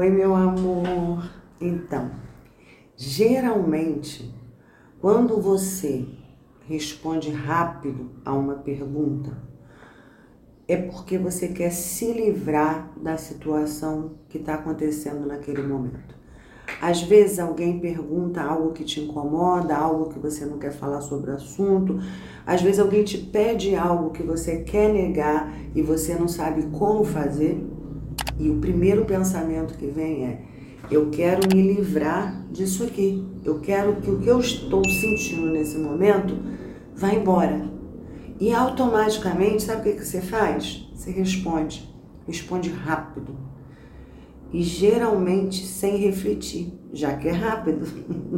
Oi, meu amor. Então, geralmente, quando você responde rápido a uma pergunta, é porque você quer se livrar da situação que está acontecendo naquele momento. Às vezes alguém pergunta algo que te incomoda, algo que você não quer falar sobre o assunto. Às vezes alguém te pede algo que você quer negar e você não sabe como fazer. E o primeiro pensamento que vem é: eu quero me livrar disso aqui. Eu quero que o que eu estou sentindo nesse momento vá embora. E automaticamente, sabe o que, você faz? Você responde. Responde rápido e geralmente sem refletir, já que é rápido.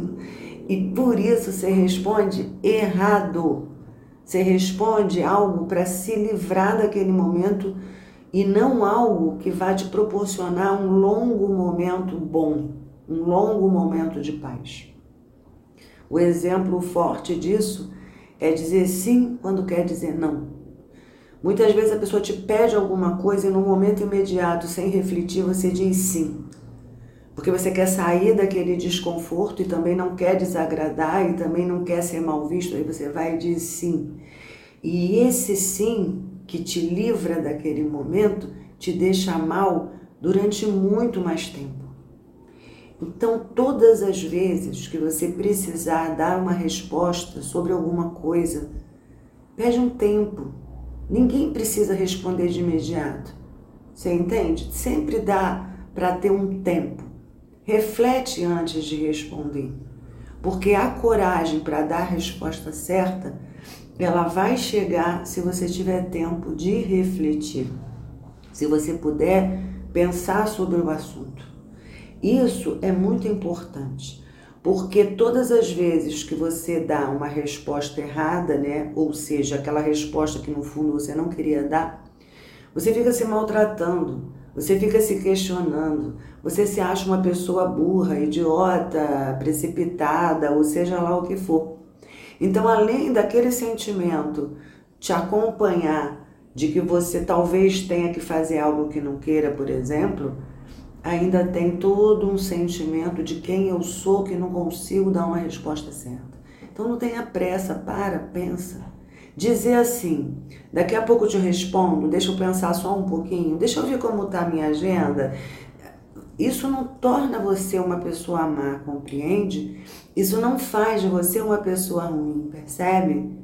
e por isso você responde errado. Você responde algo para se livrar daquele momento e não algo que vai te proporcionar um longo momento bom, um longo momento de paz. O exemplo forte disso é dizer sim quando quer dizer não. Muitas vezes a pessoa te pede alguma coisa e no momento imediato, sem refletir, você diz sim. Porque você quer sair daquele desconforto e também não quer desagradar e também não quer ser mal visto, aí você vai e diz sim. E esse sim que te livra daquele momento te deixa mal durante muito mais tempo. Então, todas as vezes que você precisar dar uma resposta sobre alguma coisa, pede um tempo Ninguém precisa responder de imediato. Você entende? Sempre dá para ter um tempo. Reflete antes de responder. Porque a coragem para dar a resposta certa, ela vai chegar se você tiver tempo de refletir. Se você puder pensar sobre o assunto. Isso é muito importante. Porque todas as vezes que você dá uma resposta errada, né, ou seja, aquela resposta que no fundo você não queria dar, você fica se maltratando, você fica se questionando, você se acha uma pessoa burra, idiota, precipitada, ou seja lá o que for. Então, além daquele sentimento te acompanhar de que você talvez tenha que fazer algo que não queira, por exemplo, ainda tem todo um sentimento de quem eu sou que não consigo dar uma resposta certa. Então não tenha pressa, para, pensa. Dizer assim, daqui a pouco eu te respondo, deixa eu pensar só um pouquinho, deixa eu ver como está a minha agenda. Isso não torna você uma pessoa má, compreende? Isso não faz de você uma pessoa ruim, percebe?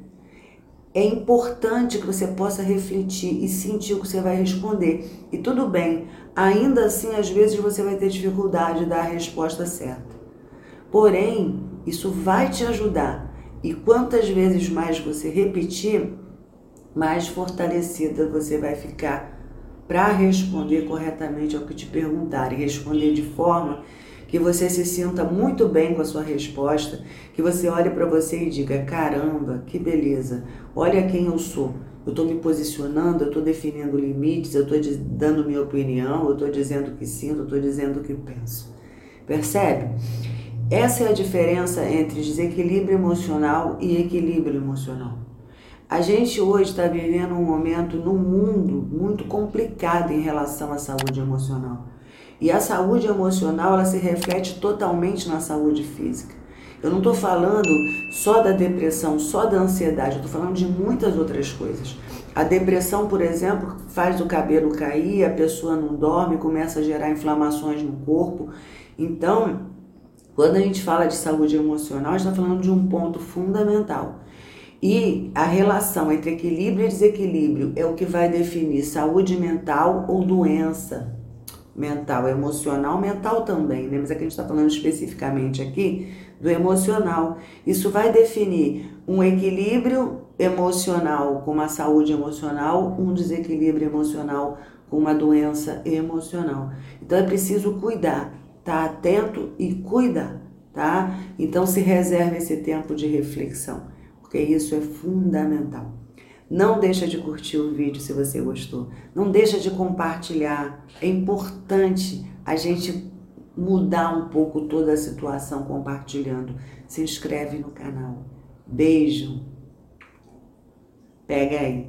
é importante que você possa refletir e sentir o que você vai responder. E tudo bem, ainda assim, às vezes você vai ter dificuldade de dar a resposta certa. Porém, isso vai te ajudar. E quantas vezes mais você repetir, mais fortalecida você vai ficar para responder corretamente ao que te perguntarem, responder de forma que você se sinta muito bem com a sua resposta, que você olhe para você e diga: caramba, que beleza, olha quem eu sou. Eu estou me posicionando, eu estou definindo limites, eu estou dando minha opinião, eu estou dizendo o que sinto, eu estou dizendo o que penso. Percebe? Essa é a diferença entre desequilíbrio emocional e equilíbrio emocional. A gente hoje está vivendo um momento no mundo muito complicado em relação à saúde emocional. E a saúde emocional, ela se reflete totalmente na saúde física. Eu não estou falando só da depressão, só da ansiedade, eu estou falando de muitas outras coisas. A depressão, por exemplo, faz o cabelo cair, a pessoa não dorme, começa a gerar inflamações no corpo. Então, quando a gente fala de saúde emocional, a gente está falando de um ponto fundamental. E a relação entre equilíbrio e desequilíbrio é o que vai definir saúde mental ou doença mental, emocional, mental também, né? Mas aqui a gente está falando especificamente aqui do emocional. Isso vai definir um equilíbrio emocional com uma saúde emocional, um desequilíbrio emocional com uma doença emocional. Então é preciso cuidar, tá atento e cuidar, tá? Então se reserve esse tempo de reflexão, porque isso é fundamental. Não deixa de curtir o vídeo se você gostou. Não deixa de compartilhar. É importante a gente mudar um pouco toda a situação compartilhando. Se inscreve no canal. Beijo. Pega aí.